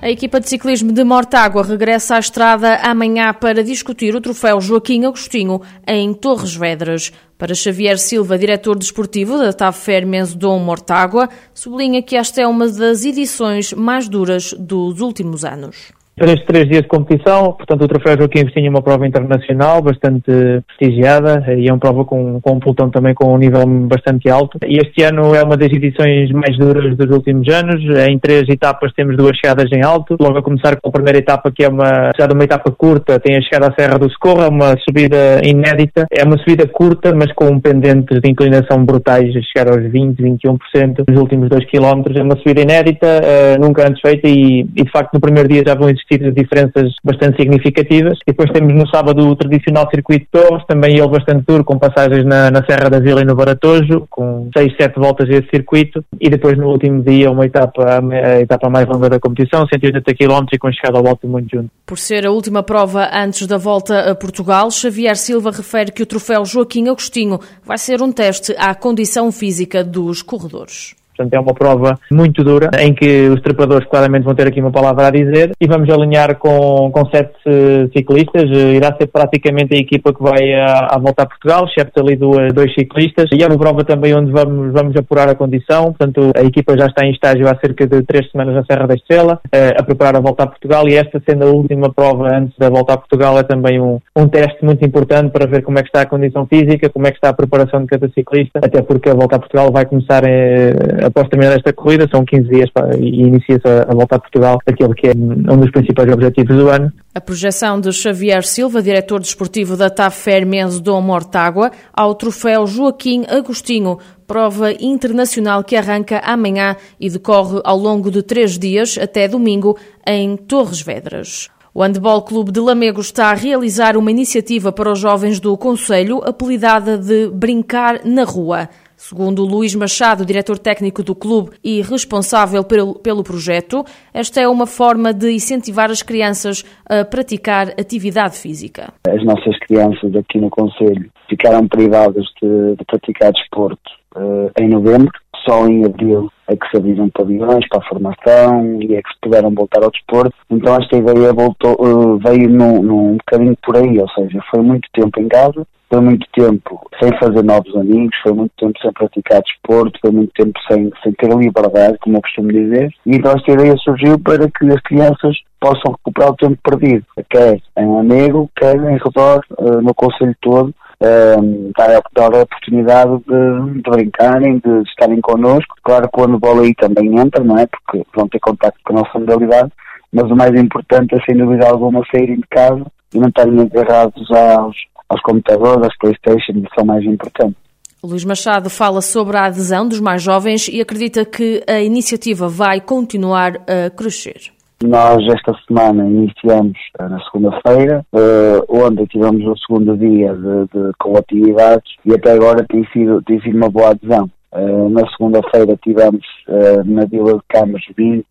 A equipa de ciclismo de Mortágua regressa à estrada amanhã para discutir o troféu Joaquim Agostinho em Torres Vedras. Para Xavier Silva, diretor desportivo da TAV Fermens Dom Mortágua, sublinha que esta é uma das edições mais duras dos últimos anos estes três dias de competição. Portanto, o Troféu Joaquim é uma prova internacional bastante prestigiada e é uma prova com, com um pelotão também com um nível bastante alto. E este ano é uma das edições mais duras dos últimos anos. Em três etapas temos duas chegadas em alto. Logo a começar com a primeira etapa, que é uma, já de uma etapa curta, tem a chegada à Serra do Socorro, é uma subida inédita. É uma subida curta, mas com pendentes de inclinação brutais, a chegar aos 20, 21% nos últimos dois quilómetros. É uma subida inédita, uh, nunca antes feita e, e, de facto no primeiro dia já vão existir existido diferenças bastante significativas. E depois temos no sábado o tradicional circuito de Torres, também ele bastante duro, com passagens na, na Serra da Vila e no Baratojo, com 6, 7 voltas esse circuito. E depois no último dia uma etapa, a etapa mais longa da competição, 180 km e com chegada ao volta muito junto. Por ser a última prova antes da volta a Portugal, Xavier Silva refere que o troféu Joaquim Agostinho vai ser um teste à condição física dos corredores. Portanto, é uma prova muito dura, em que os trepadores claramente vão ter aqui uma palavra a dizer. E vamos alinhar com, com sete uh, ciclistas. Uh, irá ser praticamente a equipa que vai à, à volta a Portugal, excepto ali duas, dois ciclistas. E é uma prova também onde vamos, vamos apurar a condição. Portanto, a equipa já está em estágio há cerca de três semanas na Serra da Estrela, a preparar a volta a Portugal. E esta sendo a última prova antes da volta a Portugal, é também um, um teste muito importante para ver como é que está a condição física, como é que está a preparação de cada ciclista, até porque a volta a Portugal vai começar a após terminar esta corrida, são 15 dias para, e inicia-se a, a volta a Portugal, aquele que é um dos principais objetivos do ano. A projeção de Xavier Silva, diretor desportivo da TAF Fermense do Mortágua, ao troféu Joaquim Agostinho, prova internacional que arranca amanhã e decorre ao longo de três dias até domingo em Torres Vedras. O Handball Clube de Lamego está a realizar uma iniciativa para os jovens do Conselho, apelidada de Brincar na Rua. Segundo Luís Machado, diretor técnico do clube e responsável pelo, pelo projeto, esta é uma forma de incentivar as crianças a praticar atividade física. As nossas crianças aqui no Conselho ficaram privadas de, de praticar desporto uh, em novembro, só em abril é que se abriram pavilhões para a formação e é que se puderam voltar ao desporto. Então esta ideia voltou, uh, veio num, num bocadinho por aí, ou seja, foi muito tempo em casa, foi muito tempo sem fazer novos amigos, foi muito tempo sem praticar desporto, foi muito tempo sem, sem ter liberdade, como eu costumo dizer. E então esta ideia surgiu para que as crianças possam recuperar o tempo perdido, quer em um amigo, quer em redor, uh, no conselho todo, uh, dar, a, dar a oportunidade de, de, brincarem, de estarem connosco. Claro que o handball aí também entra, não é? Porque vão ter contato com a nossa modalidade, mas o mais importante é, sem dúvida alguma, saírem de casa e não estarem agarrados aos, aos computadores, às Playstation, que são mais importantes. Luís Machado fala sobre a adesão dos mais jovens e acredita que a iniciativa vai continuar a crescer. Nós esta semana iniciamos uh, na segunda-feira, uh, onde tivemos o segundo dia de, de, com atividades e até agora tem sido, tem sido uma boa adesão. Uh, na segunda-feira tivemos uh, na Vila de Campos 20 uh,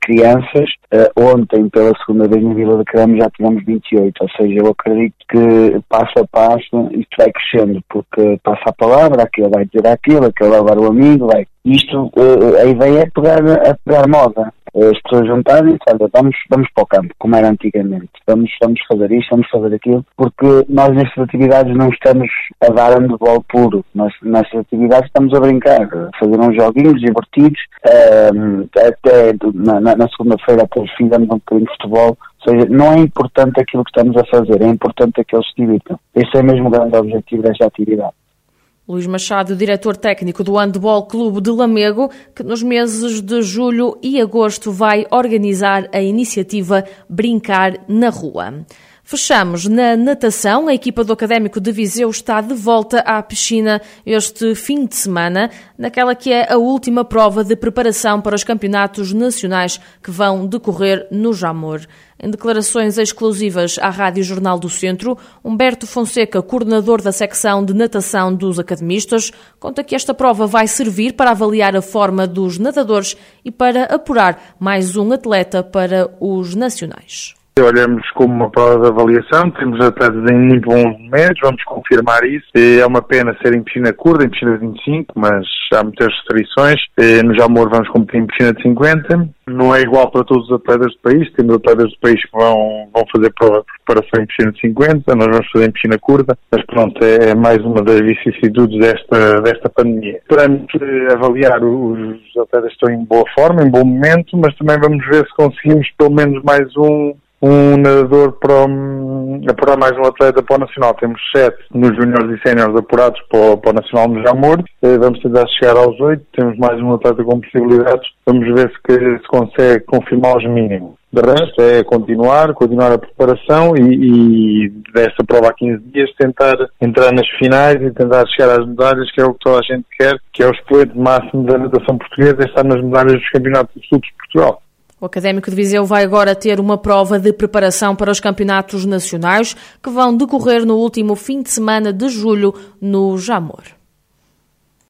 crianças. ontem, pela segunda vez na Vila de Campos, já tivemos 28. Ou seja, eu acredito que passo a passo isto vai crescendo, porque passa a palavra, aquele vai dizer aquilo, aquele vai levar o amigo, vai. Isto, a ideia é pegar, é pegar moda as pessoas juntarem-se, olha, vamos, vamos para o campo, como era antigamente, vamos, vamos fazer isto, vamos fazer aquilo, porque nós nestas atividades não estamos a dar handball puro, nós nestas atividades estamos a brincar, a fazer uns joguinhos divertidos, um, até na, na segunda-feira até fizemos um bocadinho de futebol, ou seja, não é importante aquilo que estamos a fazer, é importante que eles se divirtam. Esse é mesmo o grande objetivo desta atividade. Luís Machado, diretor técnico do Handball Clube de Lamego, que nos meses de julho e agosto vai organizar a iniciativa Brincar na Rua. Fechamos na natação. A equipa do Académico de Viseu está de volta à piscina este fim de semana, naquela que é a última prova de preparação para os campeonatos nacionais que vão decorrer no Jamor. Em declarações exclusivas à Rádio Jornal do Centro, Humberto Fonseca, coordenador da secção de natação dos academistas, conta que esta prova vai servir para avaliar a forma dos nadadores e para apurar mais um atleta para os nacionais. Olhamos como uma prova de avaliação, temos atletas em muito bons momentos, vamos confirmar isso. É uma pena ser em piscina curta, em piscina de 25, mas há muitas restrições. No Jamor vamos competir em piscina de 50. Não é igual para todos os atletas do país, temos atletas do país que vão, vão fazer prova de preparação em piscina de 50, nós vamos fazer em piscina curta, mas pronto, é, é mais uma das vicissitudes desta, desta pandemia. Esperamos avaliar os atletas que estão em boa forma, em bom momento, mas também vamos ver se conseguimos pelo menos mais um um nadador para apurar mais um atleta para o Nacional. Temos sete nos juniores e séniores apurados para o, para o Nacional no Jamor. Eh, vamos tentar chegar aos oito. Temos mais um atleta com possibilidades. Vamos ver se, se consegue confirmar os mínimos. De resto, é continuar, continuar a preparação e, e desta prova há 15 dias tentar entrar nas finais e tentar chegar às medalhas, que é o que toda a gente quer, que é o expoente máximo da natação portuguesa, é estar nas medalhas dos campeonatos de sul de Portugal. O Académico de Viseu vai agora ter uma prova de preparação para os campeonatos nacionais que vão decorrer no último fim de semana de julho no Jamor.